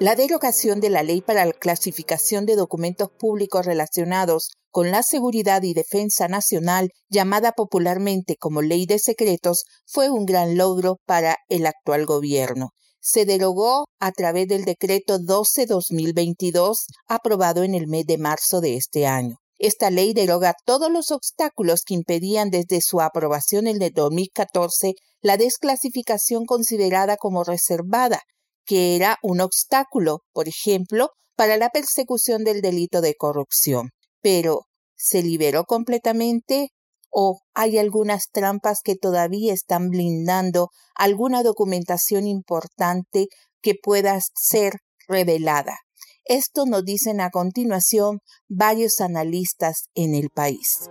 La derogación de la ley para la clasificación de documentos públicos relacionados con la seguridad y defensa nacional, llamada popularmente como Ley de Secretos, fue un gran logro para el actual gobierno. Se derogó a través del decreto 12-2022, aprobado en el mes de marzo de este año. Esta ley deroga todos los obstáculos que impedían desde su aprobación en el 2014 la desclasificación considerada como reservada, que era un obstáculo, por ejemplo, para la persecución del delito de corrupción pero ¿se liberó completamente o hay algunas trampas que todavía están blindando alguna documentación importante que pueda ser revelada? Esto nos dicen a continuación varios analistas en el país.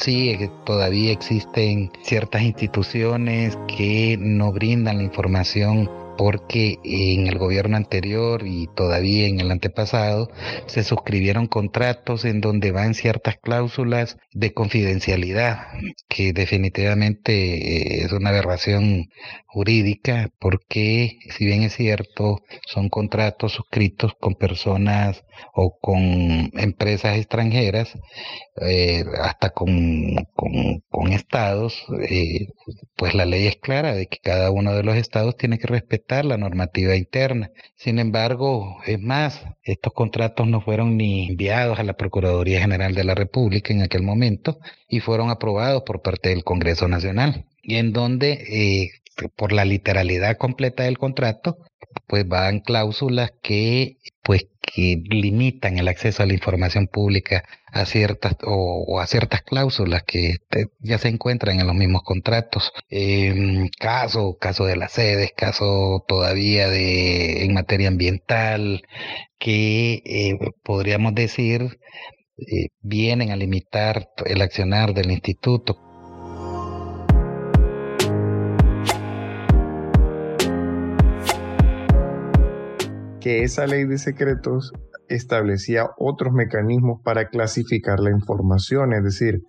Sí, todavía existen ciertas instituciones que no brindan la información porque en el gobierno anterior y todavía en el antepasado se suscribieron contratos en donde van ciertas cláusulas de confidencialidad, que definitivamente eh, es una aberración jurídica, porque si bien es cierto, son contratos suscritos con personas o con empresas extranjeras, eh, hasta con, con, estados, eh, pues la ley es clara de que cada uno de los estados tiene que respetar la normativa interna. Sin embargo, es más, estos contratos no fueron ni enviados a la Procuraduría General de la República en aquel momento y fueron aprobados por parte del Congreso Nacional y en donde eh, por la literalidad completa del contrato, pues van cláusulas que pues que limitan el acceso a la información pública a ciertas o, a ciertas cláusulas que ya se encuentran en los mismos contratos. Eh, caso, caso de las sedes, caso todavía de en materia ambiental, que eh, podríamos decir eh, vienen a limitar el accionar del instituto que esa ley de secretos establecía otros mecanismos para clasificar la información, es decir,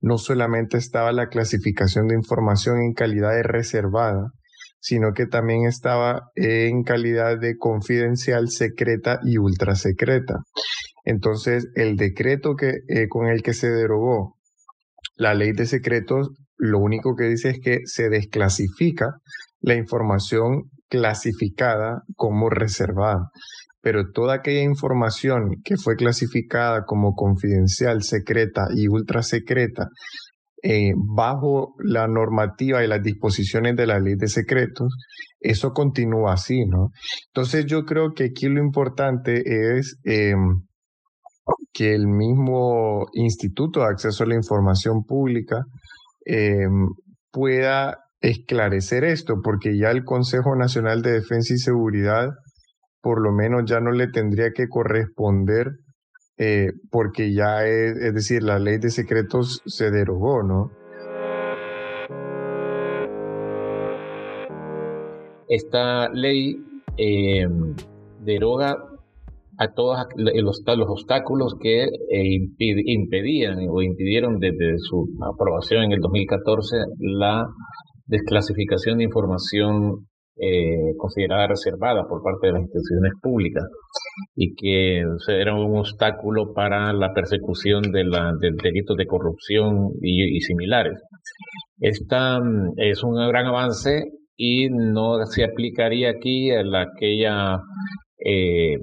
no solamente estaba la clasificación de información en calidad de reservada, sino que también estaba en calidad de confidencial, secreta y ultra secreta. Entonces, el decreto que, eh, con el que se derogó la ley de secretos, lo único que dice es que se desclasifica la información clasificada como reservada. Pero toda aquella información que fue clasificada como confidencial, secreta y ultra secreta, eh, bajo la normativa y las disposiciones de la ley de secretos, eso continúa así, ¿no? Entonces yo creo que aquí lo importante es em, que el mismo Instituto de Acceso a la Información Pública em, pueda esclarecer esto, porque ya el Consejo Nacional de Defensa y Seguridad por lo menos ya no le tendría que corresponder eh, porque ya es, decir, la ley de secretos se derogó, ¿no? Esta ley eh, deroga a todos los, los obstáculos que eh, impedían o impidieron desde su aprobación en el 2014 la desclasificación de información eh, considerada reservada por parte de las instituciones públicas y que era un obstáculo para la persecución de la, del delito de corrupción y, similares. Esta mm, es un gran avance y no se aplicaría aquí a la, aquella eh,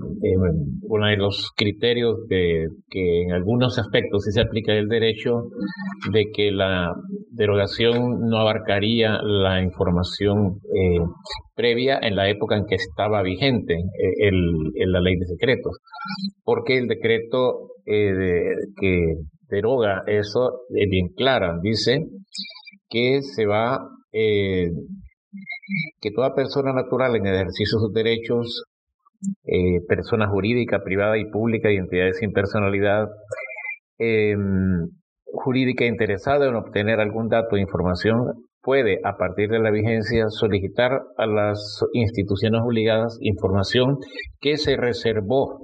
uno de los criterios de que en algunos aspectos sí se aplica el derecho de que la derogación no abarcaría la información eh, previa en la época en que estaba vigente eh, el, la ley de secretos, porque el decreto eh, que deroga eso es bien clara, dice que se va que toda persona natural en ejercicio de sus derechos eh, persona jurídica, privada y pública y entidades sin personalidad em, jurídica interesada en obtener algún dato o información puede, a partir de la vigencia, solicitar a las instituciones obligadas información que se reservó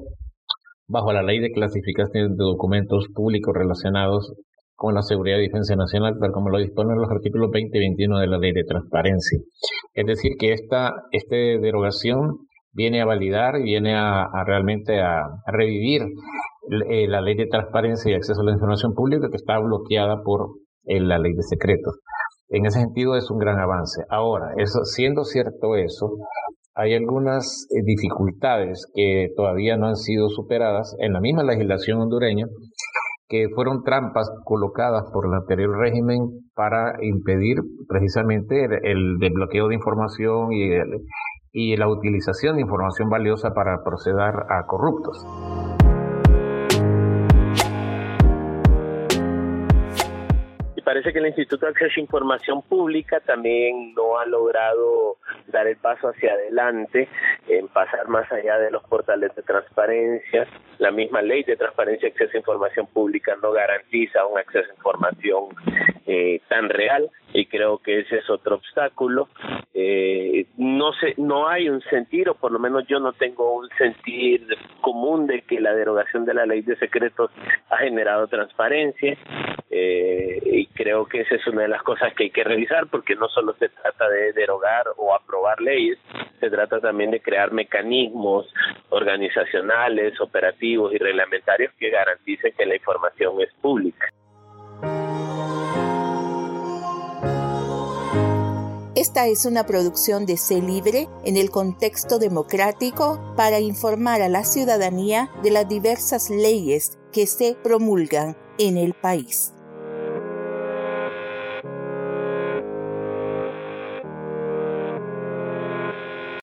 bajo la ley de clasificación de documentos públicos relacionados con la seguridad y defensa nacional, tal como lo disponen los artículos 20 y 21 de la Ley de Transparencia. Es decir, que esta, esta derogación viene a validar y viene a, realmente a, revivir eh, la Ley de Transparencia y Acceso a la Información Pública que está bloqueada por eh, la Ley de Secretos. En ese sentido es un gran avance. Ahora, eso, siendo cierto eso, hay algunas eh, dificultades que todavía no han sido superadas en la misma legislación hondureña que fueron trampas colocadas por el anterior régimen para impedir precisamente el, desbloqueo de información y, y la utilización de información valiosa para proceder a corruptos. parece que el Instituto de Acceso a Información Pública también no ha logrado dar el paso hacia adelante, en pasar más allá de los portales de transparencia. La misma ley de transparencia y acceso a información pública no garantiza un acceso a información eh, tan real y creo que ese es otro obstáculo. Eh, no sé, no hay un sentir, o por lo menos yo no tengo un sentir común de que la derogación de la ley de secretos ha generado transparencia eh, y creo que esa es una de las cosas que hay que revisar porque no solo se trata de derogar o aprobar leyes, se trata también de crear mecanismos organizacionales, operativos y reglamentarios que garanticen que la información es pública. Esta es una producción de C Libre en el contexto democrático para informar a la ciudadanía de las diversas leyes que se promulgan en el país.